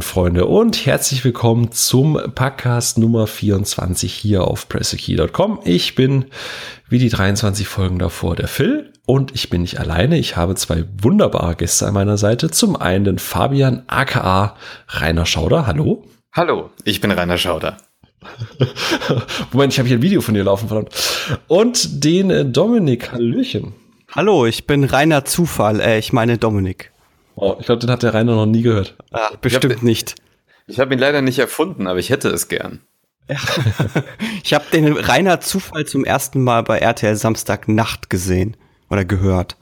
moin Freunde und herzlich willkommen zum Podcast Nummer 24 hier auf pressekey.com. Ich bin wie die 23 Folgen davor der Phil und ich bin nicht alleine. Ich habe zwei wunderbare Gäste an meiner Seite. Zum einen den Fabian aka Rainer Schauder. Hallo. Hallo, ich bin Rainer Schauder. Moment, ich habe hier ein Video von dir laufen, verdammt. Und den äh, Dominik. Hallöchen. Hallo, ich bin Rainer Zufall. Äh, ich meine Dominik. Oh, ich glaube, den hat der Rainer noch nie gehört. Ah, bestimmt ich nicht. Ich habe ihn leider nicht erfunden, aber ich hätte es gern. Ja. ich habe den Rainer Zufall zum ersten Mal bei RTL Samstagnacht gesehen oder gehört.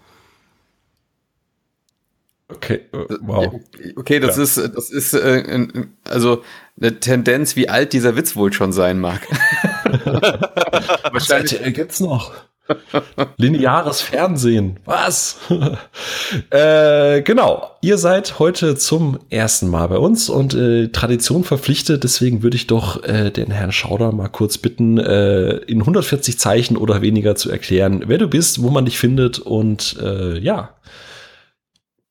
Okay, äh, wow. Okay, das ja. ist, das ist äh, also eine Tendenz, wie alt dieser Witz wohl schon sein mag. Wahrscheinlich gibt's noch. Lineares Fernsehen. Was? äh, genau. Ihr seid heute zum ersten Mal bei uns und äh, Tradition verpflichtet. Deswegen würde ich doch äh, den Herrn Schauder mal kurz bitten, äh, in 140 Zeichen oder weniger zu erklären, wer du bist, wo man dich findet und äh, ja,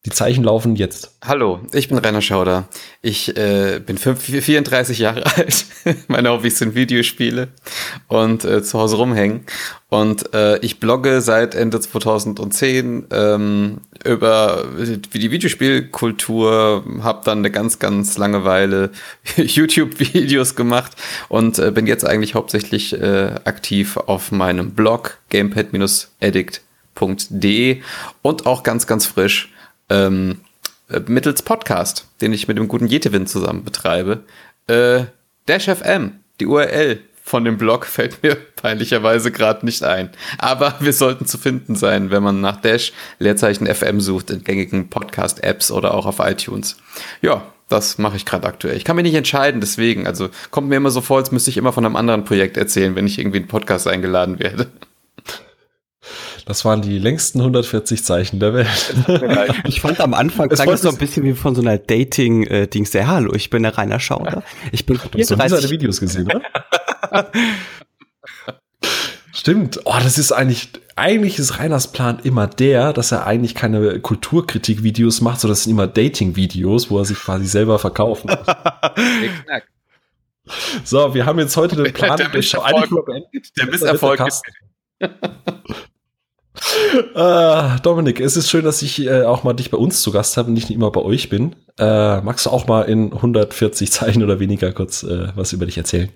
die Zeichen laufen jetzt. Hallo, ich bin Rainer Schauder. Ich äh, bin 5, 34 Jahre alt. Meine Hobbys sind Videospiele und äh, zu Hause rumhängen. Und äh, ich blogge seit Ende 2010 ähm, über die Videospielkultur, habe dann eine ganz, ganz lange Weile YouTube-Videos gemacht und äh, bin jetzt eigentlich hauptsächlich äh, aktiv auf meinem Blog gamepad-addict.de und auch ganz, ganz frisch ähm, äh, mittels Podcast, den ich mit dem guten Jetewin zusammen betreibe. Äh, Dash FM, die URL von dem Blog fällt mir peinlicherweise gerade nicht ein. Aber wir sollten zu finden sein, wenn man nach Dash Leerzeichen FM sucht in gängigen Podcast-Apps oder auch auf iTunes. Ja, das mache ich gerade aktuell. Ich kann mich nicht entscheiden, deswegen. Also kommt mir immer so vor, als müsste ich immer von einem anderen Projekt erzählen, wenn ich irgendwie in Podcast eingeladen werde. Das waren die längsten 140 Zeichen der Welt. Ich fand am Anfang klang es so ein bisschen wie von so einer Dating-Dings. Äh, Hallo, ich bin der Rainer Schauder. Ich bin du hast seine Videos gesehen, oder? Stimmt. Oh, das ist eigentlich, eigentlich ist Reiners Plan immer der, dass er eigentlich keine Kulturkritik-Videos macht, sondern das sind immer Dating-Videos, wo er sich quasi selber verkaufen muss. so, wir haben jetzt heute den Plan. Der, der Misserfolg, der Misserfolg äh, Dominik, es ist schön, dass ich äh, auch mal dich bei uns zu Gast habe und nicht immer bei euch bin. Äh, magst du auch mal in 140 Zeichen oder weniger kurz äh, was über dich erzählen?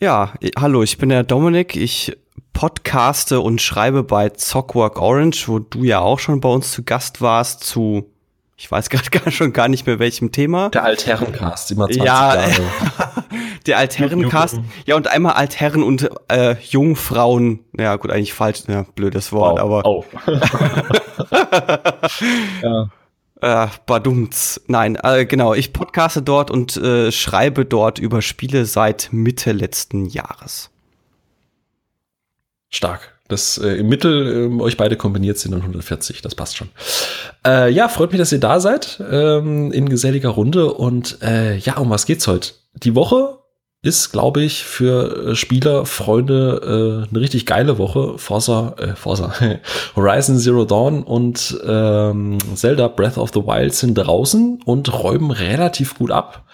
Ja, hallo, ich bin der Dominik. Ich podcaste und schreibe bei Zockwork Orange, wo du ja auch schon bei uns zu Gast warst, zu ich weiß gerade gar schon gar nicht mehr welchem Thema. Der Altherrencast, immer 20 ja, Jahre. der Altherrencast. Ja, und einmal Altherren und äh, Jungfrauen. Ja, gut, eigentlich falsch, ja, blödes Wort, oh, aber. Oh. ja. Äh, badumts. Nein, äh, genau. Ich podcaste dort und äh, schreibe dort über Spiele seit Mitte letzten Jahres. Stark das äh, im Mittel äh, euch beide kombiniert sind und 140, das passt schon. Äh, ja, freut mich, dass ihr da seid ähm, in geselliger Runde und äh, ja, um was geht's heute? Die Woche ist, glaube ich, für äh, Spieler, Freunde äh, eine richtig geile Woche. Forza, äh, Forza, Horizon Zero Dawn und ähm, Zelda Breath of the Wild sind draußen und räumen relativ gut ab.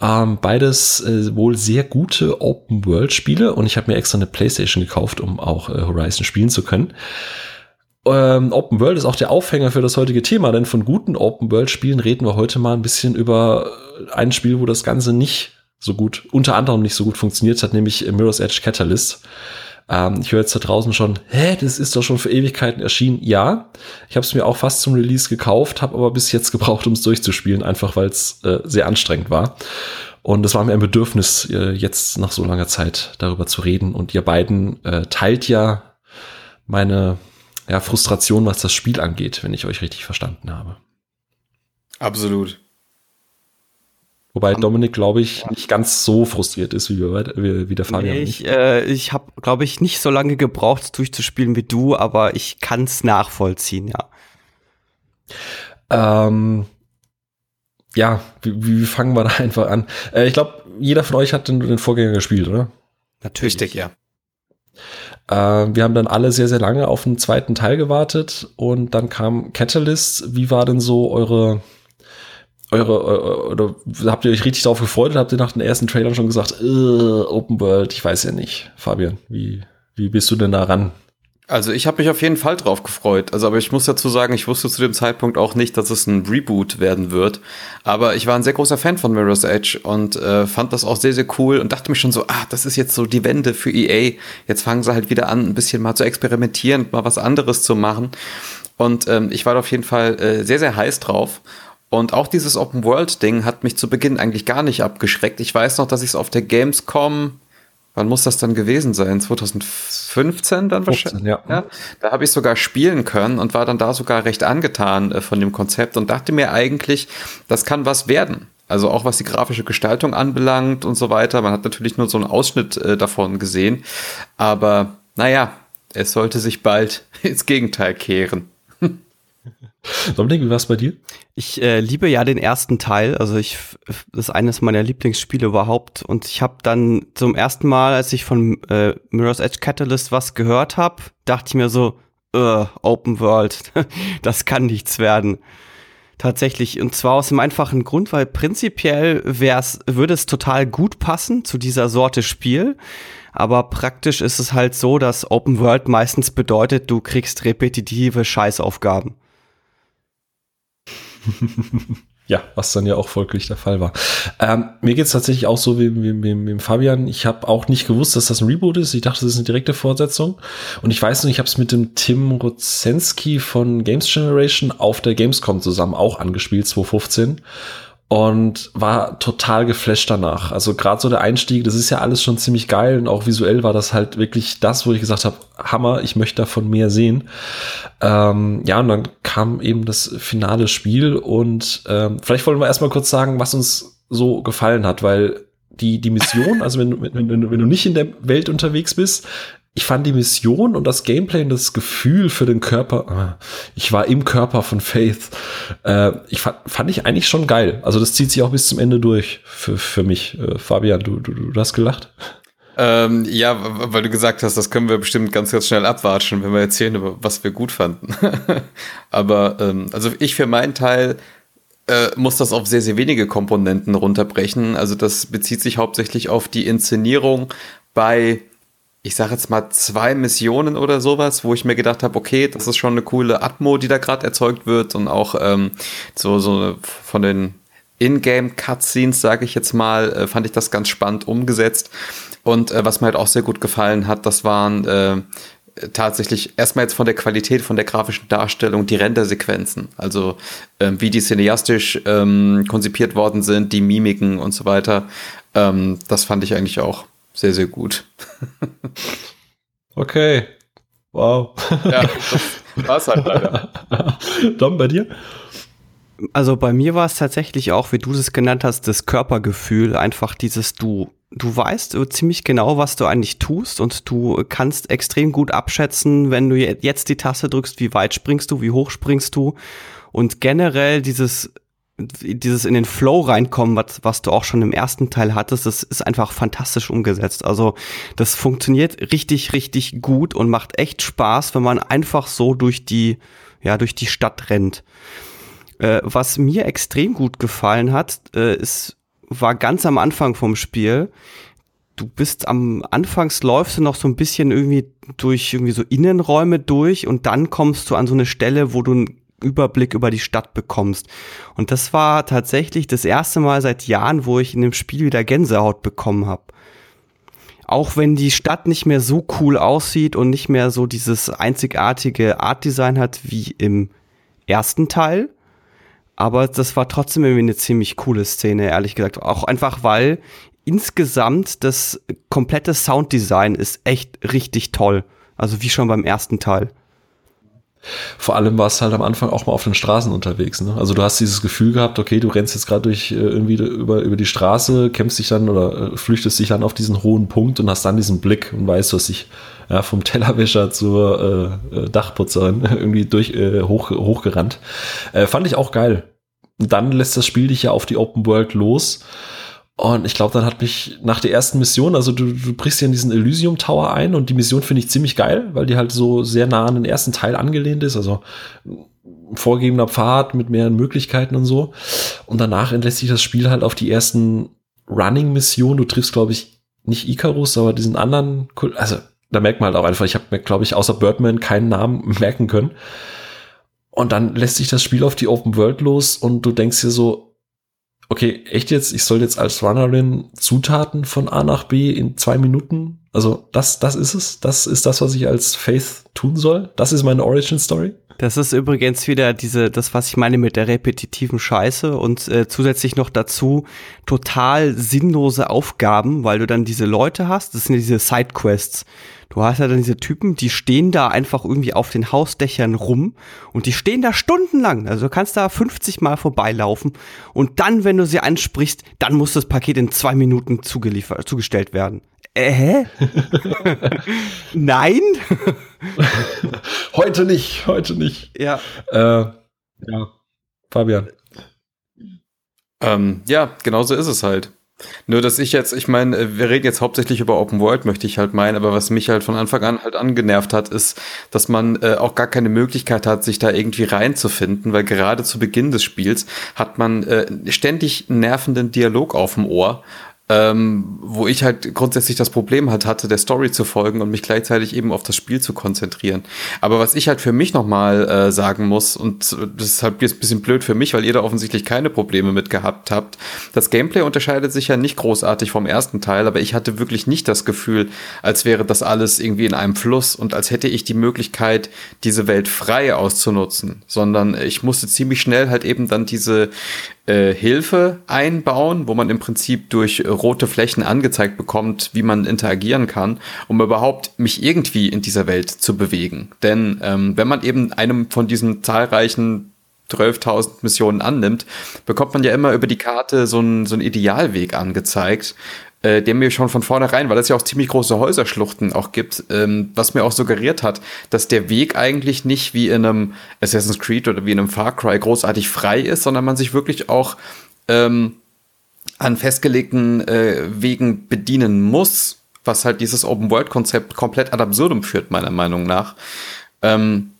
Ähm, beides äh, wohl sehr gute Open-World-Spiele und ich habe mir extra eine PlayStation gekauft, um auch äh, Horizon spielen zu können. Ähm, Open World ist auch der Aufhänger für das heutige Thema, denn von guten Open World Spielen reden wir heute mal ein bisschen über ein Spiel, wo das Ganze nicht so gut, unter anderem nicht so gut funktioniert hat, nämlich Mirror's Edge Catalyst. Ähm, ich höre jetzt da draußen schon, hä, das ist doch schon für Ewigkeiten erschienen. Ja, ich habe es mir auch fast zum Release gekauft, habe aber bis jetzt gebraucht, um es durchzuspielen, einfach weil es äh, sehr anstrengend war. Und es war mir ein Bedürfnis, äh, jetzt nach so langer Zeit darüber zu reden. Und ihr beiden äh, teilt ja meine ja, Frustration, was das Spiel angeht, wenn ich euch richtig verstanden habe. Absolut. Wobei Dominik, glaube ich, nicht ganz so frustriert ist wie, wie, wie der Fabian. Nee, ich äh, ich habe, glaube ich, nicht so lange gebraucht, es durchzuspielen wie du, aber ich kann es nachvollziehen, ja. Ähm, ja, wie, wie fangen wir da einfach an? Äh, ich glaube, jeder von euch hat den, den Vorgänger gespielt, oder? Natürlich, Richtig, ja. Äh, wir haben dann alle sehr, sehr lange auf den zweiten Teil gewartet und dann kam Catalyst. Wie war denn so eure eure, eure, oder habt ihr euch richtig darauf gefreut oder habt ihr nach den ersten Trailern schon gesagt, äh, Open World, ich weiß ja nicht. Fabian, wie, wie bist du denn da ran? Also ich habe mich auf jeden Fall drauf gefreut. Also aber ich muss dazu sagen, ich wusste zu dem Zeitpunkt auch nicht, dass es ein Reboot werden wird. Aber ich war ein sehr großer Fan von Mirror's Edge und äh, fand das auch sehr, sehr cool und dachte mir schon so, ah, das ist jetzt so die Wende für EA. Jetzt fangen sie halt wieder an, ein bisschen mal zu experimentieren, mal was anderes zu machen. Und ähm, ich war auf jeden Fall äh, sehr, sehr heiß drauf. Und auch dieses Open World Ding hat mich zu Beginn eigentlich gar nicht abgeschreckt. Ich weiß noch, dass ich es auf der Gamescom wann muss das dann gewesen sein? 2015 dann wahrscheinlich? Ja. ja. Da habe ich sogar spielen können und war dann da sogar recht angetan äh, von dem Konzept und dachte mir eigentlich, das kann was werden. Also auch was die grafische Gestaltung anbelangt und so weiter. Man hat natürlich nur so einen Ausschnitt äh, davon gesehen. Aber naja, es sollte sich bald ins Gegenteil kehren. Dominik, wie war es bei dir? Ich äh, liebe ja den ersten Teil, also ich das ist eines meiner Lieblingsspiele überhaupt und ich habe dann zum ersten Mal, als ich von äh, Mirror's Edge Catalyst was gehört habe, dachte ich mir so, uh, Open World, das kann nichts werden. Tatsächlich und zwar aus dem einfachen Grund, weil prinzipiell wär's würde es total gut passen zu dieser Sorte Spiel. Aber praktisch ist es halt so, dass Open World meistens bedeutet, du kriegst repetitive Scheißaufgaben. ja, was dann ja auch folglich der Fall war. Ähm, mir geht es tatsächlich auch so wie, wie, wie, wie Fabian. Ich habe auch nicht gewusst, dass das ein Reboot ist. Ich dachte, das ist eine direkte Fortsetzung. Und ich weiß nicht, ich habe es mit dem Tim Rozensky von Games Generation auf der Gamescom zusammen auch angespielt, 2015 und war total geflasht danach. Also gerade so der Einstieg, das ist ja alles schon ziemlich geil und auch visuell war das halt wirklich das, wo ich gesagt habe, Hammer, ich möchte davon mehr sehen. Ähm, ja, und dann kam eben das finale Spiel und ähm, vielleicht wollen wir erstmal kurz sagen, was uns so gefallen hat, weil die, die Mission, also wenn, wenn, wenn, wenn du nicht in der Welt unterwegs bist, ich fand die Mission und das Gameplay und das Gefühl für den Körper, äh, ich war im Körper von Faith, äh, ich fand, fand ich eigentlich schon geil. Also das zieht sich auch bis zum Ende durch für, für mich. Äh, Fabian, du, du, du hast gelacht? Ähm, ja, weil du gesagt hast, das können wir bestimmt ganz, ganz schnell abwatschen, wenn wir erzählen, was wir gut fanden. Aber ähm, also ich für meinen Teil äh, muss das auf sehr, sehr wenige Komponenten runterbrechen. Also das bezieht sich hauptsächlich auf die Inszenierung bei ich sage jetzt mal zwei Missionen oder sowas, wo ich mir gedacht habe, okay, das ist schon eine coole Atmo, die da gerade erzeugt wird und auch ähm, so, so von den Ingame-Cutscenes, sage ich jetzt mal, äh, fand ich das ganz spannend umgesetzt. Und äh, was mir halt auch sehr gut gefallen hat, das waren äh, tatsächlich erstmal jetzt von der Qualität, von der grafischen Darstellung, die Rendersequenzen, also ähm, wie die cineastisch ähm, konzipiert worden sind, die Mimiken und so weiter. Ähm, das fand ich eigentlich auch sehr, sehr gut. okay. Wow. Ja, das war's halt leider. Dom, bei dir? Also bei mir war es tatsächlich auch, wie du es genannt hast, das Körpergefühl, einfach dieses du du weißt ziemlich genau, was du eigentlich tust und du kannst extrem gut abschätzen, wenn du jetzt die Taste drückst, wie weit springst du, wie hoch springst du und generell dieses dieses in den Flow reinkommen, was, was du auch schon im ersten Teil hattest, das ist einfach fantastisch umgesetzt. Also das funktioniert richtig, richtig gut und macht echt Spaß, wenn man einfach so durch die, ja, durch die Stadt rennt. Äh, was mir extrem gut gefallen hat, äh, ist, war ganz am Anfang vom Spiel. Du bist am Anfangs läufst du noch so ein bisschen irgendwie durch irgendwie so Innenräume durch und dann kommst du an so eine Stelle, wo du Überblick über die Stadt bekommst. Und das war tatsächlich das erste Mal seit Jahren, wo ich in dem Spiel wieder Gänsehaut bekommen habe. Auch wenn die Stadt nicht mehr so cool aussieht und nicht mehr so dieses einzigartige Artdesign hat wie im ersten Teil. Aber das war trotzdem irgendwie eine ziemlich coole Szene, ehrlich gesagt. Auch einfach, weil insgesamt das komplette Sounddesign ist echt richtig toll. Also wie schon beim ersten Teil. Vor allem warst halt am Anfang auch mal auf den Straßen unterwegs. Ne? Also du hast dieses Gefühl gehabt, okay, du rennst jetzt gerade durch äh, irgendwie über, über die Straße, kämpfst dich dann oder äh, flüchtest dich dann auf diesen hohen Punkt und hast dann diesen Blick und weißt, du hast dich ja, vom Tellerwäscher zur äh, äh Dachputzerin irgendwie durch hoch, hochgerannt. Fand ich auch geil. Dann lässt das Spiel dich ja auf die Open World los. Und ich glaube, dann hat mich nach der ersten Mission, also du, du brichst ja in diesen Elysium Tower ein und die Mission finde ich ziemlich geil, weil die halt so sehr nah an den ersten Teil angelehnt ist. Also vorgegebener Pfad mit mehreren Möglichkeiten und so. Und danach entlässt sich das Spiel halt auf die ersten Running-Missionen. Du triffst, glaube ich, nicht Icarus, aber diesen anderen, also da merkt man halt auch einfach, ich habe mir, glaube ich, außer Birdman keinen Namen merken können. Und dann lässt sich das Spiel auf die Open World los und du denkst dir so, okay, echt jetzt, ich soll jetzt als Runnerin Zutaten von A nach B in zwei Minuten? Also das, das ist es. Das ist das, was ich als Faith tun soll. Das ist meine Origin Story. Das ist übrigens wieder diese, das, was ich meine mit der repetitiven Scheiße und äh, zusätzlich noch dazu total sinnlose Aufgaben, weil du dann diese Leute hast, das sind ja diese Sidequests. Du hast ja dann diese Typen, die stehen da einfach irgendwie auf den Hausdächern rum und die stehen da stundenlang. Also du kannst da 50 Mal vorbeilaufen und dann, wenn du sie ansprichst, dann muss das Paket in zwei Minuten zugeliefert, zugestellt werden. Äh, hä? Nein? heute nicht, heute nicht. Ja. Äh, ja, Fabian. Ähm, ja, genau so ist es halt. Nur, dass ich jetzt, ich meine, wir reden jetzt hauptsächlich über Open World, möchte ich halt meinen, aber was mich halt von Anfang an halt angenervt hat, ist, dass man äh, auch gar keine Möglichkeit hat, sich da irgendwie reinzufinden, weil gerade zu Beginn des Spiels hat man äh, ständig nervenden Dialog auf dem Ohr, ähm, wo ich halt grundsätzlich das Problem halt hatte, der Story zu folgen und mich gleichzeitig eben auf das Spiel zu konzentrieren. Aber was ich halt für mich nochmal äh, sagen muss, und das ist halt jetzt ein bisschen blöd für mich, weil ihr da offensichtlich keine Probleme mit gehabt habt, das Gameplay unterscheidet sich ja nicht großartig vom ersten Teil, aber ich hatte wirklich nicht das Gefühl, als wäre das alles irgendwie in einem Fluss und als hätte ich die Möglichkeit, diese Welt frei auszunutzen, sondern ich musste ziemlich schnell halt eben dann diese äh, Hilfe einbauen, wo man im Prinzip durch rote Flächen angezeigt bekommt, wie man interagieren kann, um überhaupt mich irgendwie in dieser Welt zu bewegen. Denn ähm, wenn man eben einem von diesen zahlreichen 12.000 Missionen annimmt, bekommt man ja immer über die Karte so einen, so einen Idealweg angezeigt, äh, der mir schon von vornherein, weil es ja auch ziemlich große Häuserschluchten auch gibt, ähm, was mir auch suggeriert hat, dass der Weg eigentlich nicht wie in einem Assassin's Creed oder wie in einem Far Cry großartig frei ist, sondern man sich wirklich auch ähm, an festgelegten äh, Wegen bedienen muss, was halt dieses Open-World-Konzept komplett ad absurdum führt, meiner Meinung nach. Ähm,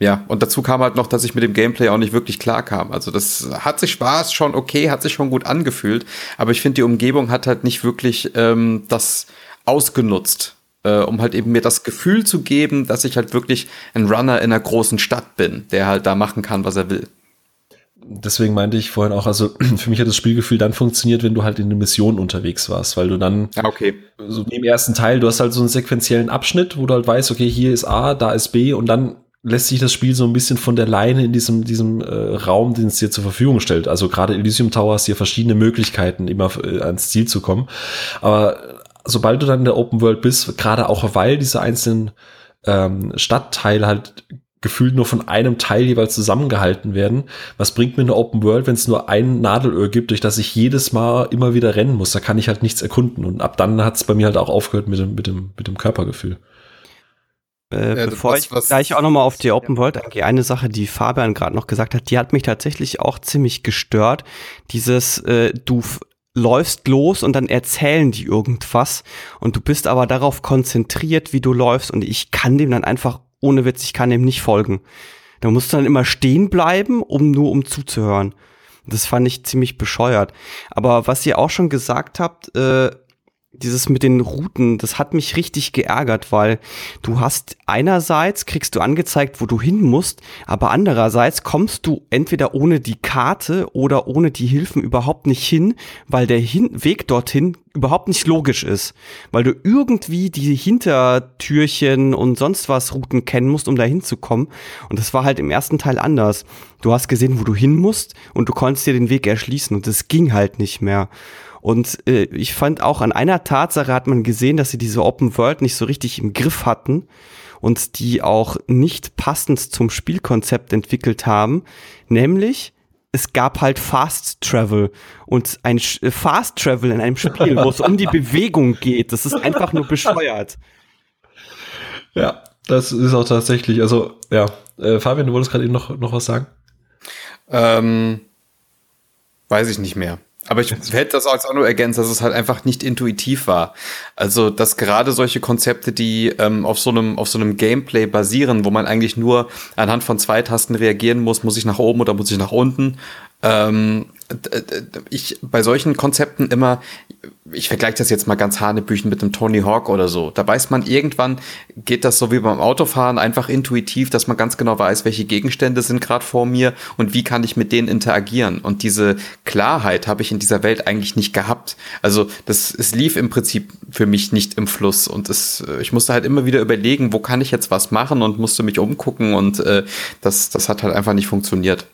ja, und dazu kam halt noch, dass ich mit dem Gameplay auch nicht wirklich klar kam. Also das hat sich Spaß schon okay, hat sich schon gut angefühlt, aber ich finde, die Umgebung hat halt nicht wirklich ähm, das ausgenutzt, äh, um halt eben mir das Gefühl zu geben, dass ich halt wirklich ein Runner in einer großen Stadt bin, der halt da machen kann, was er will. Deswegen meinte ich vorhin auch, also für mich hat das Spielgefühl dann funktioniert, wenn du halt in eine Mission unterwegs warst, weil du dann ah, okay. so im ersten Teil, du hast halt so einen sequenziellen Abschnitt, wo du halt weißt, okay, hier ist A, da ist B und dann lässt sich das Spiel so ein bisschen von der Leine in diesem, diesem äh, Raum, den es dir zur Verfügung stellt. Also gerade Elysium Tower hast hier verschiedene Möglichkeiten, immer äh, ans Ziel zu kommen. Aber sobald du dann in der Open World bist, gerade auch weil diese einzelnen ähm, Stadtteile halt gefühlt nur von einem Teil jeweils zusammengehalten werden. Was bringt mir eine Open World, wenn es nur ein Nadelöhr gibt, durch das ich jedes Mal immer wieder rennen muss? Da kann ich halt nichts erkunden. Und ab dann hat es bei mir halt auch aufgehört mit dem, mit dem, mit dem Körpergefühl. Äh, ja, bevor was, ich was, gleich auch nochmal auf die Open World eingehe, eine Sache, die Fabian gerade noch gesagt hat, die hat mich tatsächlich auch ziemlich gestört. Dieses, äh, du läufst los und dann erzählen die irgendwas und du bist aber darauf konzentriert, wie du läufst und ich kann dem dann einfach ohne Witz, ich kann dem nicht folgen. Da musst du dann immer stehen bleiben, um nur um zuzuhören. Das fand ich ziemlich bescheuert. Aber was ihr auch schon gesagt habt, äh, dieses mit den Routen, das hat mich richtig geärgert, weil du hast einerseits kriegst du angezeigt, wo du hin musst, aber andererseits kommst du entweder ohne die Karte oder ohne die Hilfen überhaupt nicht hin, weil der hin Weg dorthin überhaupt nicht logisch ist, weil du irgendwie die Hintertürchen und sonst was Routen kennen musst, um da hinzukommen und das war halt im ersten Teil anders. Du hast gesehen, wo du hin musst und du konntest dir den Weg erschließen und das ging halt nicht mehr. Und äh, ich fand auch an einer Tatsache hat man gesehen, dass sie diese Open World nicht so richtig im Griff hatten und die auch nicht passend zum Spielkonzept entwickelt haben, nämlich es gab halt Fast Travel und ein äh, Fast Travel in einem Spiel, wo es um die Bewegung geht, das ist einfach nur bescheuert. Ja, das ist auch tatsächlich, also ja, äh, Fabian, du wolltest gerade eben noch, noch was sagen? Ähm, weiß ich nicht mehr. Aber ich hätte das auch nur ergänzt, dass es halt einfach nicht intuitiv war. Also, dass gerade solche Konzepte, die ähm, auf so einem, auf so einem Gameplay basieren, wo man eigentlich nur anhand von zwei Tasten reagieren muss, muss ich nach oben oder muss ich nach unten, ähm, ich bei solchen Konzepten immer, ich vergleiche das jetzt mal ganz hanebüchen mit einem Tony Hawk oder so. Da weiß man irgendwann, geht das so wie beim Autofahren einfach intuitiv, dass man ganz genau weiß, welche Gegenstände sind gerade vor mir und wie kann ich mit denen interagieren. Und diese Klarheit habe ich in dieser Welt eigentlich nicht gehabt. Also das, es lief im Prinzip für mich nicht im Fluss und es, ich musste halt immer wieder überlegen, wo kann ich jetzt was machen und musste mich umgucken und äh, das, das hat halt einfach nicht funktioniert.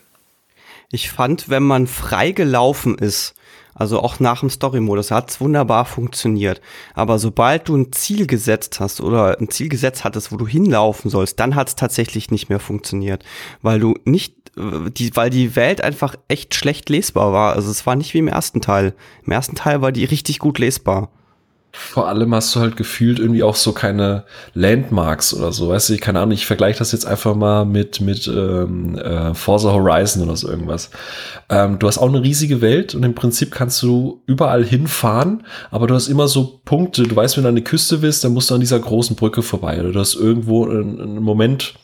Ich fand, wenn man frei gelaufen ist, also auch nach dem Story-Modus, hat es wunderbar funktioniert. Aber sobald du ein Ziel gesetzt hast oder ein Ziel gesetzt hattest, wo du hinlaufen sollst, dann hat es tatsächlich nicht mehr funktioniert. Weil du nicht, die, weil die Welt einfach echt schlecht lesbar war. Also es war nicht wie im ersten Teil. Im ersten Teil war die richtig gut lesbar. Vor allem hast du halt gefühlt irgendwie auch so keine Landmarks oder so, weißt du, ich keine Ahnung, ich vergleiche das jetzt einfach mal mit, mit ähm, äh, Forza Horizon oder so irgendwas. Ähm, du hast auch eine riesige Welt und im Prinzip kannst du überall hinfahren, aber du hast immer so Punkte, du weißt, wenn du an die Küste willst, dann musst du an dieser großen Brücke vorbei oder du hast irgendwo einen, einen Moment,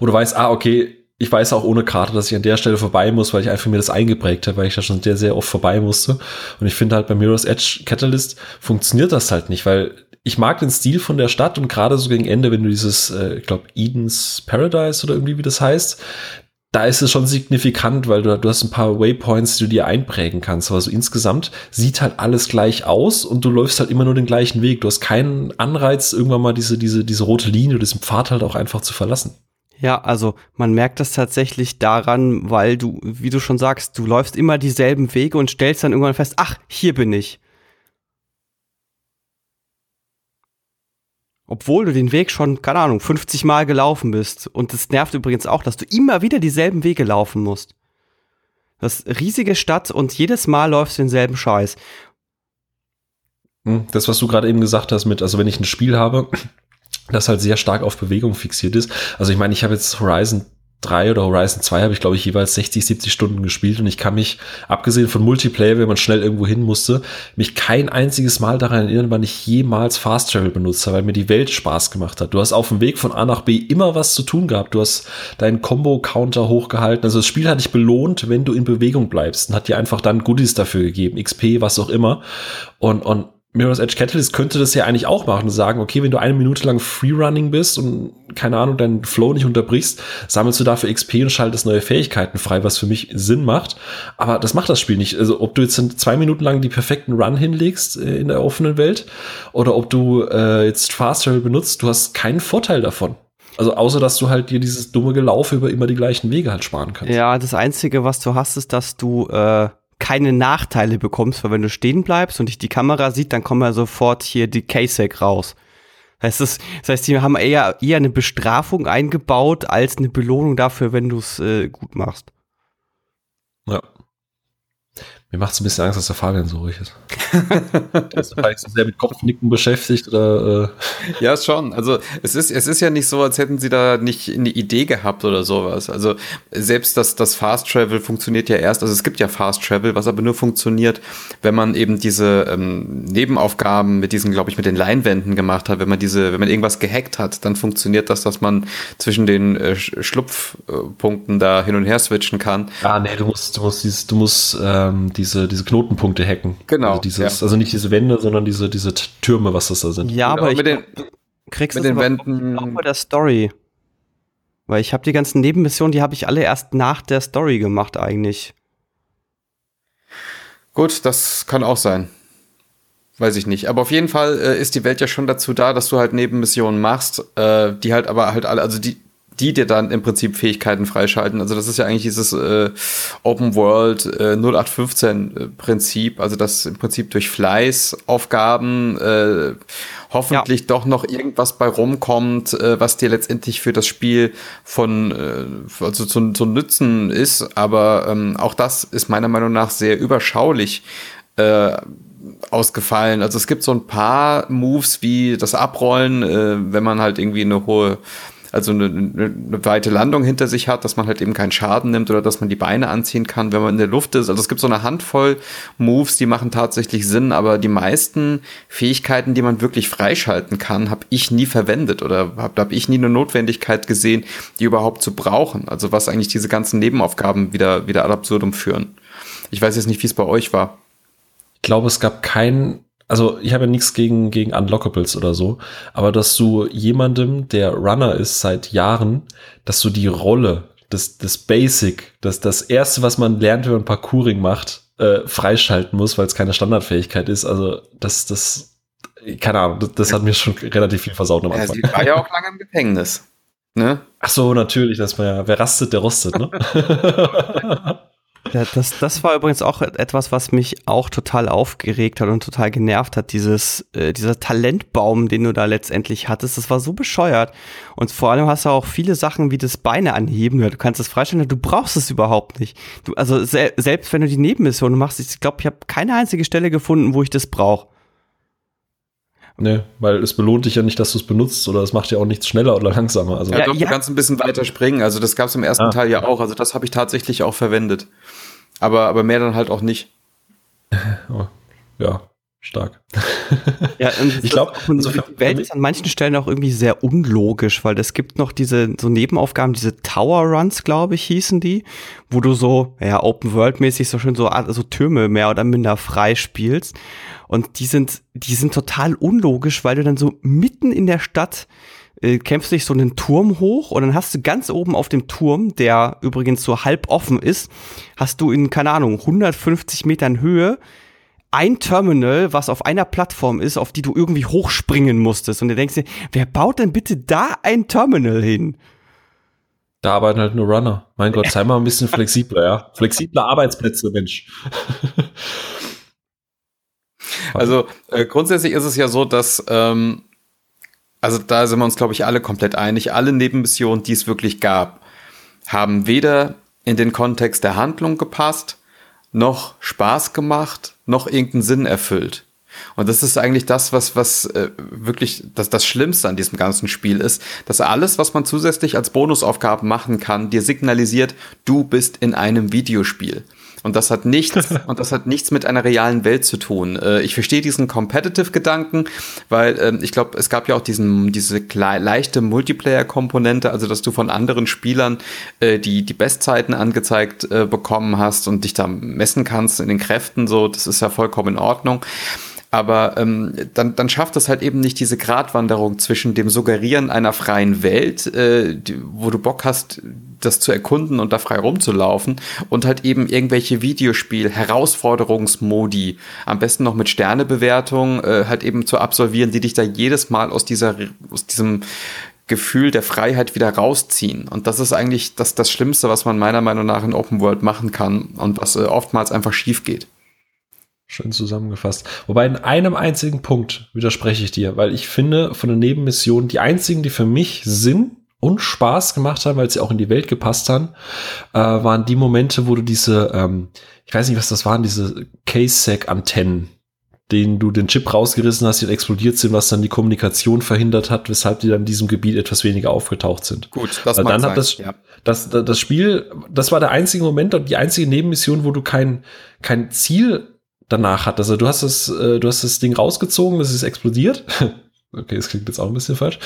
wo du weißt, ah, okay, ich weiß auch ohne Karte, dass ich an der Stelle vorbei muss, weil ich einfach mir das eingeprägt habe, weil ich da schon sehr, sehr oft vorbei musste. Und ich finde halt bei Mirror's Edge Catalyst funktioniert das halt nicht, weil ich mag den Stil von der Stadt und gerade so gegen Ende, wenn du dieses, äh, ich glaube, Eden's Paradise oder irgendwie wie das heißt, da ist es schon signifikant, weil du, du hast ein paar Waypoints, die du dir einprägen kannst. Aber so insgesamt sieht halt alles gleich aus und du läufst halt immer nur den gleichen Weg. Du hast keinen Anreiz, irgendwann mal diese, diese, diese rote Linie, diesen Pfad halt auch einfach zu verlassen. Ja, also man merkt das tatsächlich daran, weil du, wie du schon sagst, du läufst immer dieselben Wege und stellst dann irgendwann fest, ach, hier bin ich. Obwohl du den Weg schon, keine Ahnung, 50 Mal gelaufen bist. Und es nervt übrigens auch, dass du immer wieder dieselben Wege laufen musst. Das riesige Stadt und jedes Mal läufst du denselben Scheiß. Hm, das, was du gerade eben gesagt hast mit, also wenn ich ein Spiel habe, das halt sehr stark auf Bewegung fixiert ist. Also ich meine, ich habe jetzt Horizon 3 oder Horizon 2 habe ich, glaube ich, jeweils 60, 70 Stunden gespielt und ich kann mich, abgesehen von Multiplayer, wenn man schnell irgendwo hin musste, mich kein einziges Mal daran erinnern, wann ich jemals Fast Travel benutzt habe, weil mir die Welt Spaß gemacht hat. Du hast auf dem Weg von A nach B immer was zu tun gehabt. Du hast deinen Combo-Counter hochgehalten. Also das Spiel hat dich belohnt, wenn du in Bewegung bleibst und hat dir einfach dann Goodies dafür gegeben, XP, was auch immer. Und, und Mirror's Edge Catalyst könnte das ja eigentlich auch machen und sagen, okay, wenn du eine Minute lang Freerunning bist und keine Ahnung, deinen Flow nicht unterbrichst, sammelst du dafür XP und schaltest neue Fähigkeiten frei, was für mich Sinn macht. Aber das macht das Spiel nicht. Also ob du jetzt zwei Minuten lang die perfekten Run hinlegst äh, in der offenen Welt oder ob du äh, jetzt Fast Travel benutzt, du hast keinen Vorteil davon. Also außer, dass du halt dir dieses dumme Gelaufe über immer die gleichen Wege halt sparen kannst. Ja, das Einzige, was du hast, ist, dass du äh keine Nachteile bekommst, weil wenn du stehen bleibst und dich die Kamera sieht, dann kommen ja sofort hier die K-Sec raus. Das heißt, das heißt, die haben eher, eher eine Bestrafung eingebaut als eine Belohnung dafür, wenn du es äh, gut machst. Ja. Mir macht es ein bisschen Angst, dass der Fabian so ruhig ist. der ist vielleicht so sehr mit Kopfnicken beschäftigt oder. Äh. Ja, schon. Also es ist, es ist ja nicht so, als hätten sie da nicht eine Idee gehabt oder sowas. Also selbst das, das Fast Travel funktioniert ja erst, also es gibt ja Fast Travel, was aber nur funktioniert, wenn man eben diese ähm, Nebenaufgaben mit diesen, glaube ich, mit den Leinwänden gemacht hat, wenn man diese, wenn man irgendwas gehackt hat, dann funktioniert das, dass man zwischen den äh, Schlupfpunkten da hin und her switchen kann. Ah, nee, du musst, du musst, du musst ähm, die diese, diese Knotenpunkte hacken. Genau. Also, dieses, ja. also nicht diese Wände, sondern diese, diese Türme, was das da sind. Ja, aber, aber mit ich den, kriegst mit den Wänden auch bei der Story. Weil ich habe die ganzen Nebenmissionen, die habe ich alle erst nach der Story gemacht eigentlich. Gut, das kann auch sein. Weiß ich nicht. Aber auf jeden Fall äh, ist die Welt ja schon dazu da, dass du halt Nebenmissionen machst, äh, die halt aber halt alle, also die, die dir dann im Prinzip Fähigkeiten freischalten. Also das ist ja eigentlich dieses äh, Open World äh, 0815 äh, Prinzip, also dass im Prinzip durch Fleißaufgaben äh, hoffentlich ja. doch noch irgendwas bei rumkommt, äh, was dir letztendlich für das Spiel von äh, also zu, zu nützen ist. Aber ähm, auch das ist meiner Meinung nach sehr überschaulich. Äh, ausgefallen. Also es gibt so ein paar Moves wie das Abrollen, äh, wenn man halt irgendwie eine hohe also eine, eine, weite Landung hinter sich hat, dass man halt eben keinen Schaden nimmt oder dass man die Beine anziehen kann, wenn man in der Luft ist. Also es gibt so eine Handvoll Moves, die machen tatsächlich Sinn, aber die meisten Fähigkeiten, die man wirklich freischalten kann, habe ich nie verwendet oder habe hab ich nie eine Notwendigkeit gesehen, die überhaupt zu brauchen. Also was eigentlich diese ganzen Nebenaufgaben wieder, wieder ad absurdum führen. Ich weiß jetzt nicht, wie es bei euch war. Ich glaube, es gab keinen also ich habe ja nichts gegen, gegen Unlockables oder so, aber dass du jemandem, der Runner ist seit Jahren, dass du die Rolle, das, das Basic, das, das erste, was man lernt, wenn man Parkouring macht, äh, freischalten muss, weil es keine Standardfähigkeit ist. Also das, das, keine Ahnung, das, das hat mir schon relativ viel versaut am Anfang. Ja, sie war ja auch lange im Gefängnis. Ne? Ach so, natürlich, das war ja, wer rastet, der rostet, ne? Ja, das, das war übrigens auch etwas, was mich auch total aufgeregt hat und total genervt hat. Dieses, äh, dieser Talentbaum, den du da letztendlich hattest, das war so bescheuert. Und vor allem hast du auch viele Sachen wie das Beine anheben. Du kannst es freistellen, du brauchst es überhaupt nicht. Du, also se selbst wenn du die Nebenmission machst, ich glaube, ich habe keine einzige Stelle gefunden, wo ich das brauche. Ne, weil es belohnt dich ja nicht, dass du es benutzt oder es macht ja auch nichts schneller oder langsamer. Also ja, doch, ja. du kannst ein bisschen weiter springen. Also das gab es im ersten ah. Teil ja auch. Also das habe ich tatsächlich auch verwendet. Aber, aber mehr dann halt auch nicht. Oh, ja, stark. Ja, ich glaube, so die Welt ist an manchen Stellen auch irgendwie sehr unlogisch, weil es gibt noch diese so Nebenaufgaben, diese Tower Runs, glaube ich, hießen die, wo du so, ja, Open World mäßig so schön so, so Türme mehr oder minder frei spielst. Und die sind, die sind total unlogisch, weil du dann so mitten in der Stadt äh, kämpfst dich so einen Turm hoch und dann hast du ganz oben auf dem Turm, der übrigens so halb offen ist, hast du in, keine Ahnung, 150 Metern Höhe ein Terminal, was auf einer Plattform ist, auf die du irgendwie hochspringen musstest. Und du denkst dir, wer baut denn bitte da ein Terminal hin? Da arbeiten halt nur Runner. Mein Gott, sei mal ein bisschen flexibler, ja. Flexibler Arbeitsplätze, Mensch. Also äh, grundsätzlich ist es ja so, dass ähm, also da sind wir uns, glaube ich, alle komplett einig. Alle Nebenmissionen, die es wirklich gab, haben weder in den Kontext der Handlung gepasst, noch Spaß gemacht, noch irgendeinen Sinn erfüllt. Und das ist eigentlich das, was, was äh, wirklich das, das Schlimmste an diesem ganzen Spiel ist, dass alles, was man zusätzlich als Bonusaufgaben machen kann, dir signalisiert, du bist in einem Videospiel. Und das hat nichts, und das hat nichts mit einer realen Welt zu tun. Äh, ich verstehe diesen Competitive-Gedanken, weil äh, ich glaube, es gab ja auch diesen, diese leichte Multiplayer-Komponente, also dass du von anderen Spielern äh, die, die Bestzeiten angezeigt äh, bekommen hast und dich da messen kannst in den Kräften, so, das ist ja vollkommen in Ordnung. Aber ähm, dann, dann schafft es halt eben nicht diese Gratwanderung zwischen dem Suggerieren einer freien Welt, äh, die, wo du Bock hast, das zu erkunden und da frei rumzulaufen und halt eben irgendwelche Videospiel-Herausforderungsmodi, am besten noch mit Sternebewertung, äh, halt eben zu absolvieren, die dich da jedes Mal aus dieser, aus diesem Gefühl der Freiheit wieder rausziehen. Und das ist eigentlich das, das Schlimmste, was man meiner Meinung nach in Open World machen kann und was äh, oftmals einfach schief geht. Schön zusammengefasst. Wobei in einem einzigen Punkt widerspreche ich dir, weil ich finde, von den Nebenmissionen, die einzigen, die für mich Sinn und Spaß gemacht haben, weil sie auch in die Welt gepasst haben, äh, waren die Momente, wo du diese, ähm, ich weiß nicht, was das waren, diese Case-Sack-Antennen, denen du den Chip rausgerissen hast, die explodiert sind, was dann die Kommunikation verhindert hat, weshalb die dann in diesem Gebiet etwas weniger aufgetaucht sind. Gut, das Weil dann hat das, ja. das, das, das Spiel, das war der einzige Moment und die einzige Nebenmission, wo du kein, kein Ziel danach hat. Also du hast das, äh, du hast das Ding rausgezogen, das ist explodiert. okay, das klingt jetzt auch ein bisschen falsch.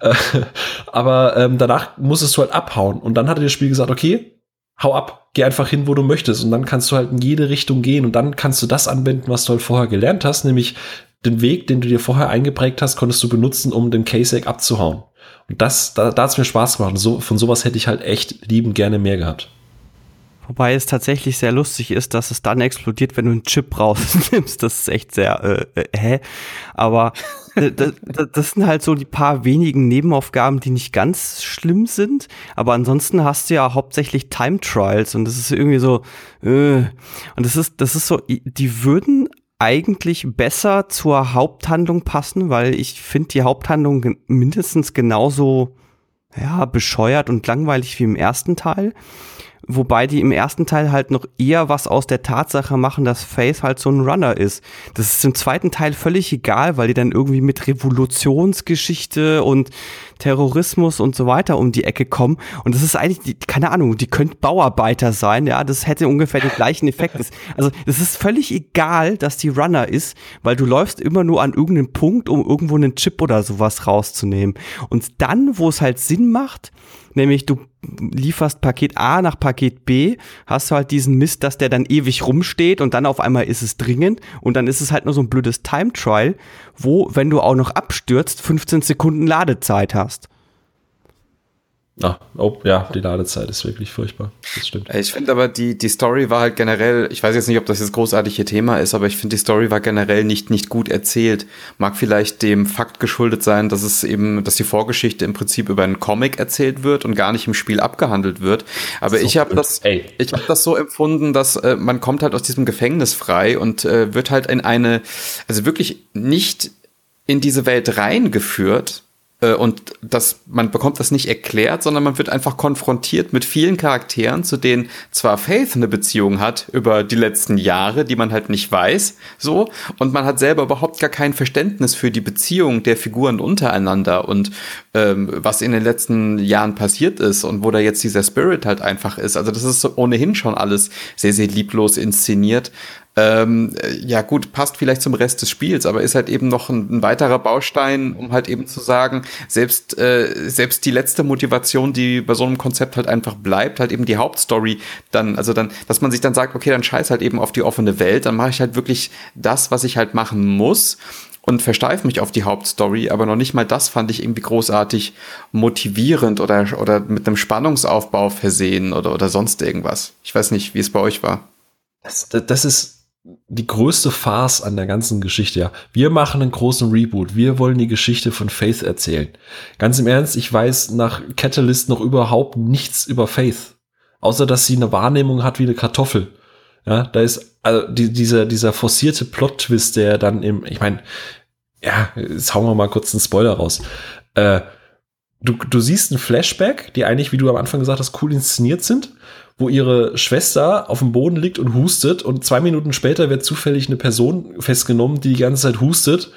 Äh, aber ähm, danach musstest du halt abhauen. Und dann hat dir das Spiel gesagt, okay, hau ab, geh einfach hin, wo du möchtest. Und dann kannst du halt in jede Richtung gehen und dann kannst du das anwenden, was du halt vorher gelernt hast, nämlich den Weg, den du dir vorher eingeprägt hast, konntest du benutzen, um den Case-Egg abzuhauen. Und das, da, da hat es mir Spaß gemacht. So, von sowas hätte ich halt echt lieben gerne mehr gehabt. Wobei es tatsächlich sehr lustig ist, dass es dann explodiert, wenn du einen Chip rausnimmst. Das ist echt sehr, äh, äh, hä? Aber äh, das, das sind halt so die paar wenigen Nebenaufgaben, die nicht ganz schlimm sind. Aber ansonsten hast du ja hauptsächlich Time Trials und das ist irgendwie so, äh, und das ist, das ist so, die würden eigentlich besser zur Haupthandlung passen, weil ich finde die Haupthandlung mindestens genauso ja, bescheuert und langweilig wie im ersten Teil wobei die im ersten Teil halt noch eher was aus der Tatsache machen, dass Faith halt so ein Runner ist. Das ist im zweiten Teil völlig egal, weil die dann irgendwie mit Revolutionsgeschichte und Terrorismus und so weiter um die Ecke kommen. Und das ist eigentlich, die, keine Ahnung, die könnten Bauarbeiter sein, ja, das hätte ungefähr den gleichen Effekt. Also es ist völlig egal, dass die Runner ist, weil du läufst immer nur an irgendeinen Punkt, um irgendwo einen Chip oder sowas rauszunehmen. Und dann, wo es halt Sinn macht, nämlich du lieferst Paket A nach Paket B, hast du halt diesen Mist, dass der dann ewig rumsteht und dann auf einmal ist es dringend und dann ist es halt nur so ein blödes Time Trial, wo, wenn du auch noch abstürzt, 15 Sekunden Ladezeit hast. Ah, oh, ja, die Ladezeit ist wirklich furchtbar. Das stimmt. Ich finde aber, die, die Story war halt generell, ich weiß jetzt nicht, ob das jetzt großartige Thema ist, aber ich finde, die Story war generell nicht, nicht gut erzählt. Mag vielleicht dem Fakt geschuldet sein, dass es eben, dass die Vorgeschichte im Prinzip über einen Comic erzählt wird und gar nicht im Spiel abgehandelt wird. Aber so ich habe das, Ey. ich habe das so empfunden, dass äh, man kommt halt aus diesem Gefängnis frei und äh, wird halt in eine, also wirklich nicht in diese Welt reingeführt, äh, und das, man bekommt das nicht erklärt, sondern man wird einfach konfrontiert mit vielen Charakteren, zu denen zwar Faith eine Beziehung hat über die letzten Jahre, die man halt nicht weiß, so, und man hat selber überhaupt gar kein Verständnis für die Beziehung der Figuren untereinander und ähm, was in den letzten Jahren passiert ist und wo da jetzt dieser Spirit halt einfach ist. Also das ist ohnehin schon alles sehr, sehr lieblos inszeniert. Ähm, ja gut, passt vielleicht zum Rest des Spiels, aber ist halt eben noch ein, ein weiterer Baustein, um halt eben zu sagen, selbst, äh, selbst die letzte Motivation, die bei so einem Konzept halt einfach bleibt, halt eben die Hauptstory, dann, also dann, dass man sich dann sagt, okay, dann scheiß halt eben auf die offene Welt, dann mache ich halt wirklich das, was ich halt machen muss und versteife mich auf die Hauptstory, aber noch nicht mal das fand ich irgendwie großartig motivierend oder, oder mit einem Spannungsaufbau versehen oder, oder sonst irgendwas. Ich weiß nicht, wie es bei euch war. Das, das ist die größte Farce an der ganzen Geschichte, ja. Wir machen einen großen Reboot. Wir wollen die Geschichte von Faith erzählen. Ganz im Ernst, ich weiß nach Catalyst noch überhaupt nichts über Faith. Außer, dass sie eine Wahrnehmung hat wie eine Kartoffel. Ja, da ist, also, die, dieser, dieser forcierte Plot-Twist, der dann im, ich meine, ja, jetzt hauen wir mal kurz einen Spoiler raus. Äh, du, du siehst ein Flashback, die eigentlich, wie du am Anfang gesagt hast, cool inszeniert sind wo ihre Schwester auf dem Boden liegt und hustet und zwei Minuten später wird zufällig eine Person festgenommen, die die ganze Zeit hustet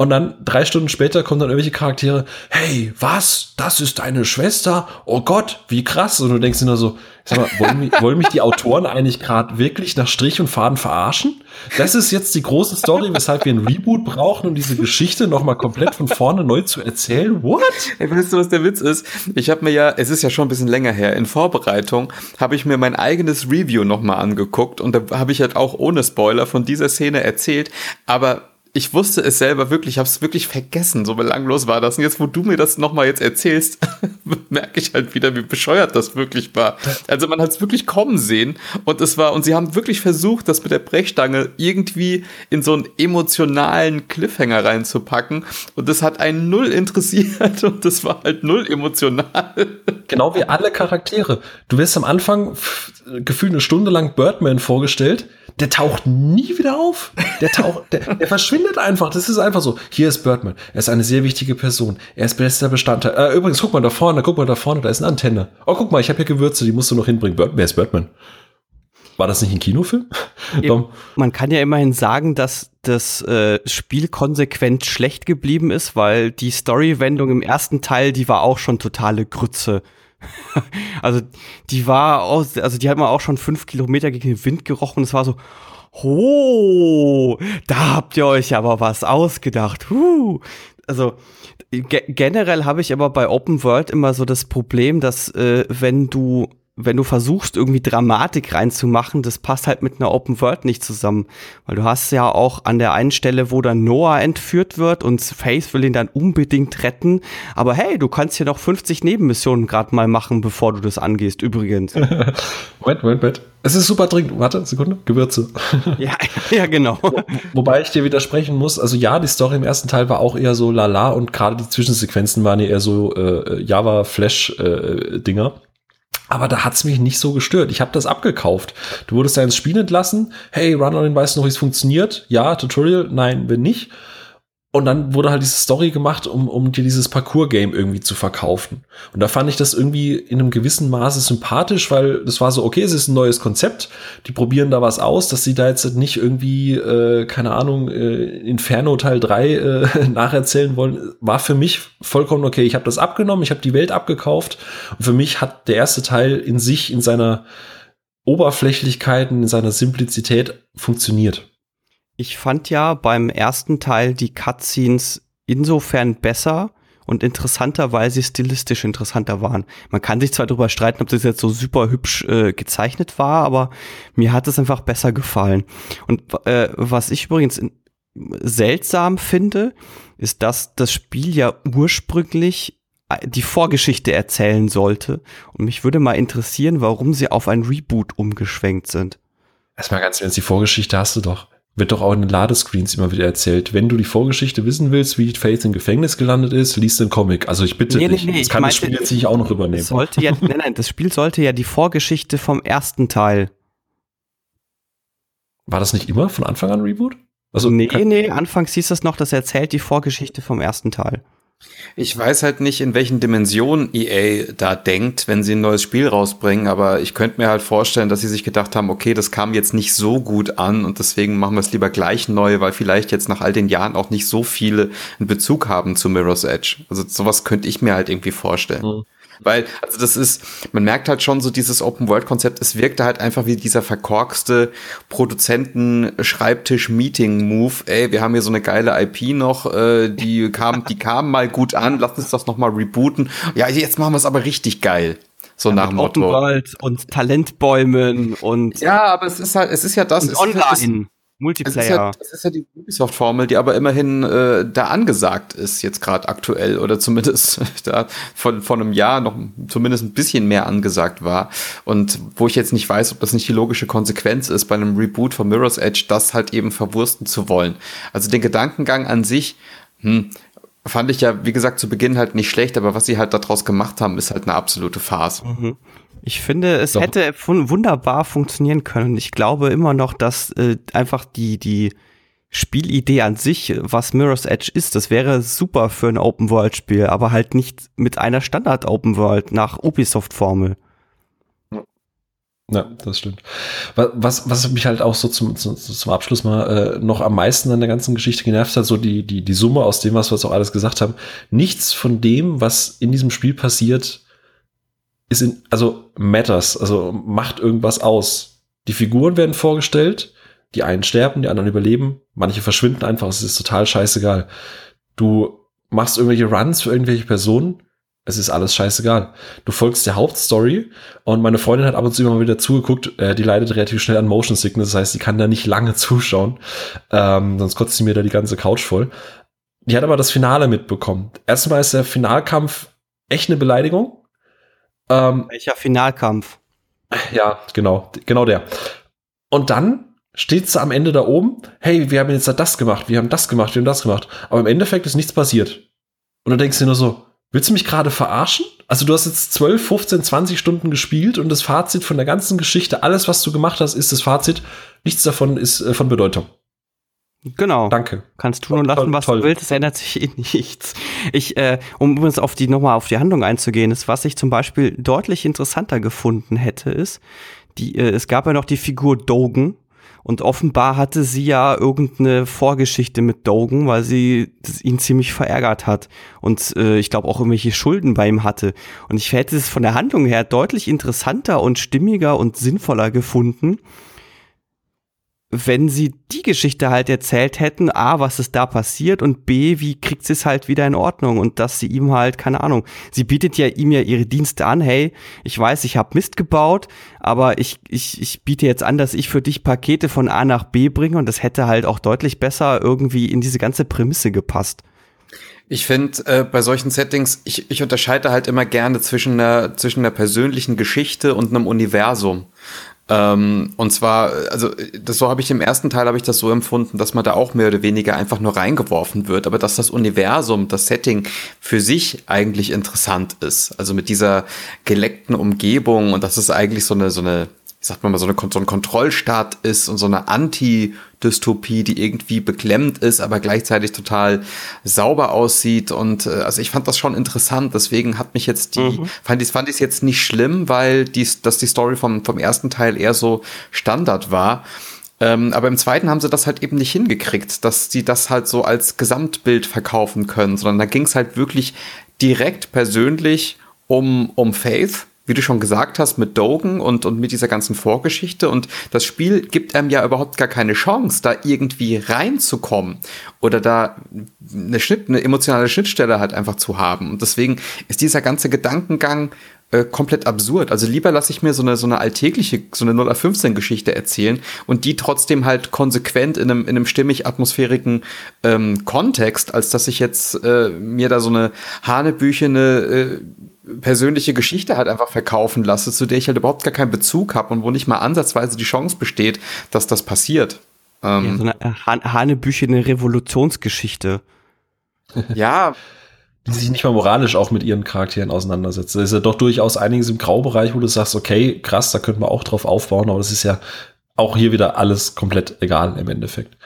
und dann drei Stunden später kommen dann irgendwelche Charaktere, hey, was? Das ist deine Schwester? Oh Gott, wie krass. Und du denkst dir nur so, sag mal, wollen, mich, wollen mich die Autoren eigentlich gerade wirklich nach Strich und Faden verarschen? Das ist jetzt die große Story, weshalb wir ein Reboot brauchen, um diese Geschichte nochmal komplett von vorne neu zu erzählen? What? Ey, weißt du, was der Witz ist? Ich habe mir ja, es ist ja schon ein bisschen länger her, in Vorbereitung habe ich mir mein eigenes Review nochmal angeguckt und da habe ich halt auch ohne Spoiler von dieser Szene erzählt, aber ich wusste es selber wirklich, ich habe es wirklich vergessen, so belanglos war das. Und jetzt, wo du mir das nochmal jetzt erzählst, merke ich halt wieder, wie bescheuert das wirklich war. Also man hat es wirklich kommen sehen und es war, und sie haben wirklich versucht, das mit der Brechstange irgendwie in so einen emotionalen Cliffhanger reinzupacken und das hat einen null interessiert und das war halt null emotional. Genau wie alle Charaktere. Du wirst am Anfang gefühlt eine Stunde lang Birdman vorgestellt, der taucht nie wieder auf. Der taucht, der, der verschwindet einfach. Das ist einfach so. Hier ist Birdman. Er ist eine sehr wichtige Person. Er ist bester Bestandteil. Äh, übrigens, guck mal da vorne, guck mal da vorne, da ist eine Antenne. Oh, guck mal, ich habe hier Gewürze, die musst du noch hinbringen. Bird, wer ist Birdman? War das nicht ein Kinofilm? Man kann ja immerhin sagen, dass das äh, Spiel konsequent schlecht geblieben ist, weil die Story-Wendung im ersten Teil, die war auch schon totale Grütze. also die war aus, also die hat man auch schon fünf Kilometer gegen den Wind gerochen. Es war so, oh, da habt ihr euch aber was ausgedacht. Huh. Also ge generell habe ich aber bei Open World immer so das Problem, dass äh, wenn du wenn du versuchst, irgendwie Dramatik reinzumachen, das passt halt mit einer Open World nicht zusammen. Weil du hast ja auch an der einen Stelle, wo dann Noah entführt wird und Faith will ihn dann unbedingt retten. Aber hey, du kannst hier noch 50 Nebenmissionen gerade mal machen, bevor du das angehst, übrigens. Moment, Moment, Moment. Es ist super dringend. Warte, Sekunde. Gewürze. ja, ja, genau. Wo, wobei ich dir widersprechen muss. Also ja, die Story im ersten Teil war auch eher so lala und gerade die Zwischensequenzen waren ja eher so äh, Java-Flash-Dinger. Aber da hat's mich nicht so gestört. Ich habe das abgekauft. Du wurdest da ins Spiel entlassen. Hey, Runner, weißt du noch, wie es funktioniert? Ja, Tutorial? Nein, wenn nicht. Und dann wurde halt diese Story gemacht, um, um dir dieses Parcours-Game irgendwie zu verkaufen. Und da fand ich das irgendwie in einem gewissen Maße sympathisch, weil das war so, okay, es ist ein neues Konzept, die probieren da was aus, dass sie da jetzt nicht irgendwie, äh, keine Ahnung, äh, Inferno Teil 3 äh, nacherzählen wollen, war für mich vollkommen okay. Ich habe das abgenommen, ich habe die Welt abgekauft und für mich hat der erste Teil in sich, in seiner Oberflächlichkeit, in seiner Simplizität funktioniert. Ich fand ja beim ersten Teil die Cutscenes insofern besser und interessanter, weil sie stilistisch interessanter waren. Man kann sich zwar darüber streiten, ob das jetzt so super hübsch äh, gezeichnet war, aber mir hat es einfach besser gefallen. Und äh, was ich übrigens seltsam finde, ist, dass das Spiel ja ursprünglich äh, die Vorgeschichte erzählen sollte. Und mich würde mal interessieren, warum sie auf ein Reboot umgeschwenkt sind. Erstmal ganz ernst, die Vorgeschichte hast du doch wird doch auch in den Ladescreens immer wieder erzählt. Wenn du die Vorgeschichte wissen willst, wie Faith im Gefängnis gelandet ist, liest den Comic. Also ich bitte nee, dich. Nee, nee, das kann meinte, das Spiel jetzt nicht auch noch übernehmen. Sollte ja, nein, nein, das Spiel sollte ja die Vorgeschichte vom ersten Teil. War das nicht immer von Anfang an Reboot? Also, nee, nee, anfangs hieß das noch, das erzählt die Vorgeschichte vom ersten Teil. Ich weiß halt nicht, in welchen Dimensionen EA da denkt, wenn sie ein neues Spiel rausbringen, aber ich könnte mir halt vorstellen, dass sie sich gedacht haben, okay, das kam jetzt nicht so gut an und deswegen machen wir es lieber gleich neu, weil vielleicht jetzt nach all den Jahren auch nicht so viele einen Bezug haben zu Mirror's Edge. Also sowas könnte ich mir halt irgendwie vorstellen. Mhm. Weil, also das ist, man merkt halt schon so dieses Open-World-Konzept, es wirkte halt einfach wie dieser verkorkste Produzenten-Schreibtisch-Meeting-Move. Ey, wir haben hier so eine geile IP noch, äh, die kam, die kam mal gut an, lass uns das nochmal rebooten. Ja, jetzt machen wir es aber richtig geil. So ja, nach dem Motto. Open und Talentbäumen und. Ja, aber es ist halt, es ist ja das. Und online. Multiplayer. Das ist, ja, das ist ja die Ubisoft-Formel, die aber immerhin äh, da angesagt ist, jetzt gerade aktuell, oder zumindest da von, von einem Jahr noch zumindest ein bisschen mehr angesagt war. Und wo ich jetzt nicht weiß, ob das nicht die logische Konsequenz ist, bei einem Reboot von Mirror's Edge, das halt eben verwursten zu wollen. Also den Gedankengang an sich, hm, fand ich ja, wie gesagt, zu Beginn halt nicht schlecht, aber was sie halt daraus gemacht haben, ist halt eine absolute Farce. Mhm. Ich finde, es Doch. hätte wunderbar funktionieren können. Ich glaube immer noch, dass äh, einfach die, die Spielidee an sich, was Mirror's Edge ist, das wäre super für ein Open-World-Spiel, aber halt nicht mit einer Standard-Open-World nach Ubisoft-Formel. Ja, das stimmt. Was, was mich halt auch so zum, zum, zum Abschluss mal äh, noch am meisten an der ganzen Geschichte genervt hat, so die, die, die Summe aus dem, was wir jetzt auch alles gesagt haben. Nichts von dem, was in diesem Spiel passiert, ist in, also matters, also macht irgendwas aus. Die Figuren werden vorgestellt, die einen sterben, die anderen überleben, manche verschwinden einfach, es ist total scheißegal. Du machst irgendwelche Runs für irgendwelche Personen, es ist alles scheißegal. Du folgst der Hauptstory und meine Freundin hat ab und zu immer wieder zugeguckt, äh, die leidet relativ schnell an Motion Sickness, das heißt, sie kann da nicht lange zuschauen, ähm, sonst kotzt sie mir da die ganze Couch voll. Die hat aber das Finale mitbekommen. Erstmal ist der Finalkampf echt eine Beleidigung, ähm, Welcher Finalkampf? Ja, genau, genau der. Und dann steht sie am Ende da oben, hey, wir haben jetzt das gemacht, wir haben das gemacht, wir haben das gemacht. Aber im Endeffekt ist nichts passiert. Und du denkst dir nur so, willst du mich gerade verarschen? Also du hast jetzt 12, 15, 20 Stunden gespielt und das Fazit von der ganzen Geschichte, alles, was du gemacht hast, ist das Fazit. Nichts davon ist äh, von Bedeutung. Genau. Danke. Kannst tun und lassen, was toll. du willst, es ändert sich eh nichts. Ich, äh, um übrigens auf die nochmal auf die Handlung einzugehen, ist, was ich zum Beispiel deutlich interessanter gefunden hätte, ist, die, äh, es gab ja noch die Figur Dogen und offenbar hatte sie ja irgendeine Vorgeschichte mit Dogen, weil sie ihn ziemlich verärgert hat und äh, ich glaube auch irgendwelche Schulden bei ihm hatte. Und ich hätte es von der Handlung her deutlich interessanter und stimmiger und sinnvoller gefunden, wenn sie die Geschichte halt erzählt hätten, A, was ist da passiert und B, wie kriegt sie es halt wieder in Ordnung und dass sie ihm halt, keine Ahnung, sie bietet ja ihm ja ihre Dienste an, hey, ich weiß, ich habe Mist gebaut, aber ich, ich, ich biete jetzt an, dass ich für dich Pakete von A nach B bringe und das hätte halt auch deutlich besser irgendwie in diese ganze Prämisse gepasst. Ich finde, äh, bei solchen Settings, ich, ich unterscheide halt immer gerne zwischen einer, zwischen einer persönlichen Geschichte und einem Universum. Ähm, und zwar, also das so habe ich im ersten Teil habe ich das so empfunden, dass man da auch mehr oder weniger einfach nur reingeworfen wird, aber dass das Universum, das Setting für sich eigentlich interessant ist. Also mit dieser geleckten Umgebung und das ist eigentlich so eine so eine ich sag mal, so, eine, so ein Kontrollstaat ist und so eine Anti-Dystopie, die irgendwie beklemmt ist, aber gleichzeitig total sauber aussieht. Und äh, also ich fand das schon interessant. Deswegen hat mich jetzt die, mhm. fand ich fand ich jetzt nicht schlimm, weil die, dass die Story vom, vom ersten Teil eher so Standard war. Ähm, aber im zweiten haben sie das halt eben nicht hingekriegt, dass sie das halt so als Gesamtbild verkaufen können, sondern da ging es halt wirklich direkt persönlich um, um Faith wie du schon gesagt hast, mit Dogen und, und mit dieser ganzen Vorgeschichte. Und das Spiel gibt einem ja überhaupt gar keine Chance, da irgendwie reinzukommen oder da eine, Schnitt, eine emotionale Schnittstelle halt einfach zu haben. Und deswegen ist dieser ganze Gedankengang äh, komplett absurd. Also lieber lasse ich mir so eine, so eine alltägliche, so eine 0 15 Geschichte erzählen und die trotzdem halt konsequent in einem, in einem stimmig atmosphärischen ähm, Kontext, als dass ich jetzt äh, mir da so eine hanebüchene äh, persönliche Geschichte halt einfach verkaufen lasse, zu der ich halt überhaupt gar keinen Bezug habe und wo nicht mal ansatzweise die Chance besteht, dass das passiert. Ähm, ja, so eine Han hanebüchene Revolutionsgeschichte. Ja. Die sich nicht mal moralisch auch mit ihren Charakteren auseinandersetzt. Da ist ja doch durchaus einiges im Graubereich, wo du sagst, okay, krass, da könnte man auch drauf aufbauen, aber das ist ja auch hier wieder alles komplett egal im Endeffekt.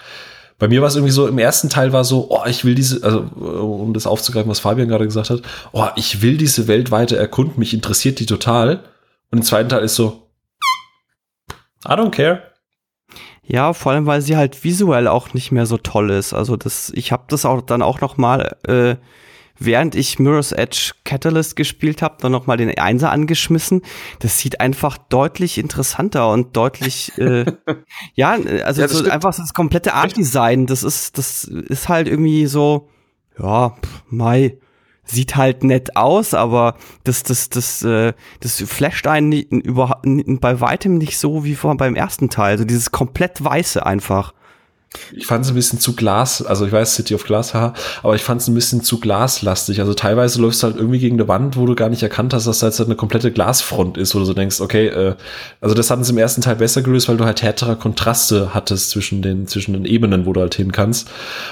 Bei mir war es irgendwie so, im ersten Teil war so, oh, ich will diese, also um das aufzugreifen, was Fabian gerade gesagt hat, oh, ich will diese Welt weiter erkunden, mich interessiert die total. Und im zweiten Teil ist so, I don't care. Ja, vor allem, weil sie halt visuell auch nicht mehr so toll ist. Also das, ich habe das auch dann auch noch mal äh, während ich Mirror's Edge Catalyst gespielt habe, dann nochmal den Einser angeschmissen. Das sieht einfach deutlich interessanter und deutlich, äh, ja, also ja, so einfach das komplette Art Design, das ist, das ist halt irgendwie so, ja, pff, Mai, sieht halt nett aus, aber das, das, das, äh, das flasht einen über, bei weitem nicht so wie vor beim ersten Teil. Also dieses komplett Weiße einfach. Ich fand es ein bisschen zu Glas, also ich weiß City of Glass, haha, aber ich fand es ein bisschen zu glaslastig. Also teilweise läufst du halt irgendwie gegen eine Wand, wo du gar nicht erkannt hast, dass das halt eine komplette Glasfront ist, wo du so denkst, okay, äh, also das hatten sie im ersten Teil besser gelöst, weil du halt härtere Kontraste hattest zwischen den, zwischen den Ebenen, wo du halt hin kannst.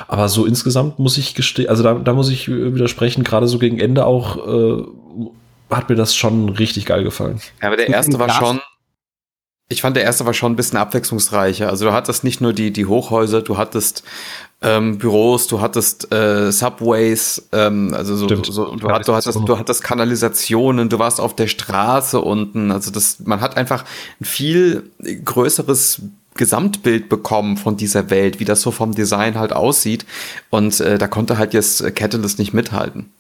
Aber so insgesamt muss ich gestehen, also da, da muss ich widersprechen, gerade so gegen Ende auch, äh, hat mir das schon richtig geil gefallen. Ja, aber der erste war schon, ich fand der erste war schon ein bisschen abwechslungsreicher. Also du hattest nicht nur die, die Hochhäuser, du hattest ähm, Büros, du hattest äh, Subways, ähm, also so, so du, hat, du, hattest, du hattest Kanalisationen, du warst auf der Straße unten. Also das, man hat einfach ein viel größeres Gesamtbild bekommen von dieser Welt, wie das so vom Design halt aussieht. Und äh, da konnte halt jetzt Catalyst nicht mithalten.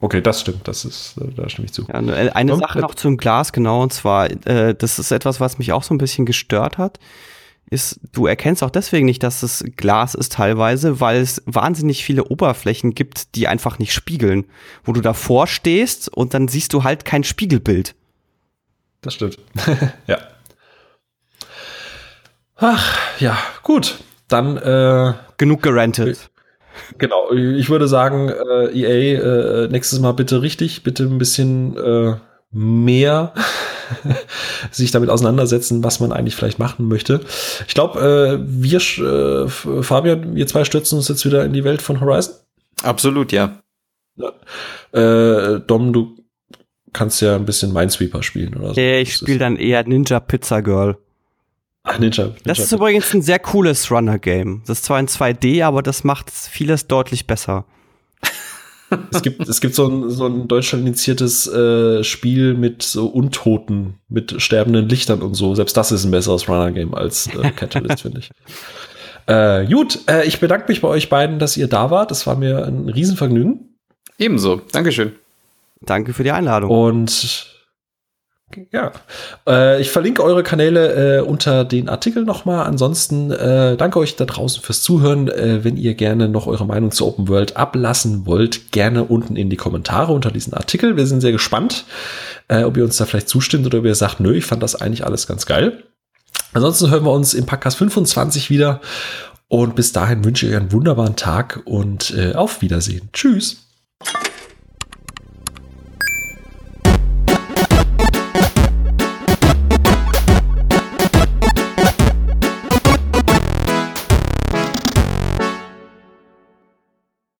Okay, das stimmt, das ist, äh, da stimme ich zu. Ja, eine Sache noch zum Glas, genau, und zwar, äh, das ist etwas, was mich auch so ein bisschen gestört hat, ist, du erkennst auch deswegen nicht, dass es Glas ist teilweise, weil es wahnsinnig viele Oberflächen gibt, die einfach nicht spiegeln, wo du davor stehst und dann siehst du halt kein Spiegelbild. Das stimmt. ja. Ach, ja, gut. Dann äh, genug gerantet. Genau, ich würde sagen, äh, EA, äh, nächstes Mal bitte richtig, bitte ein bisschen äh, mehr sich damit auseinandersetzen, was man eigentlich vielleicht machen möchte. Ich glaube, äh, wir, äh, Fabian, wir zwei stürzen uns jetzt wieder in die Welt von Horizon. Absolut, ja. ja. Äh, Dom, du kannst ja ein bisschen Minesweeper spielen oder so. Ich spiele dann eher Ninja Pizza Girl. Ach, Ninja, Ninja. Das ist übrigens ein sehr cooles Runner-Game. Das ist zwar in 2D, aber das macht vieles deutlich besser. es gibt, es gibt so ein, so ein Deutschland initiiertes äh, Spiel mit so Untoten, mit sterbenden Lichtern und so. Selbst das ist ein besseres Runner-Game als äh, Catalyst, finde ich. Äh, gut, äh, ich bedanke mich bei euch beiden, dass ihr da wart. Das war mir ein Riesenvergnügen. Ebenso. Dankeschön. Danke für die Einladung. Und ja, äh, ich verlinke eure Kanäle äh, unter den Artikel nochmal. Ansonsten äh, danke euch da draußen fürs Zuhören. Äh, wenn ihr gerne noch eure Meinung zu Open World ablassen wollt, gerne unten in die Kommentare unter diesen Artikel. Wir sind sehr gespannt, äh, ob ihr uns da vielleicht zustimmt oder ob ihr sagt, nö, ich fand das eigentlich alles ganz geil. Ansonsten hören wir uns im Podcast 25 wieder. Und bis dahin wünsche ich euch einen wunderbaren Tag und äh, auf Wiedersehen. Tschüss.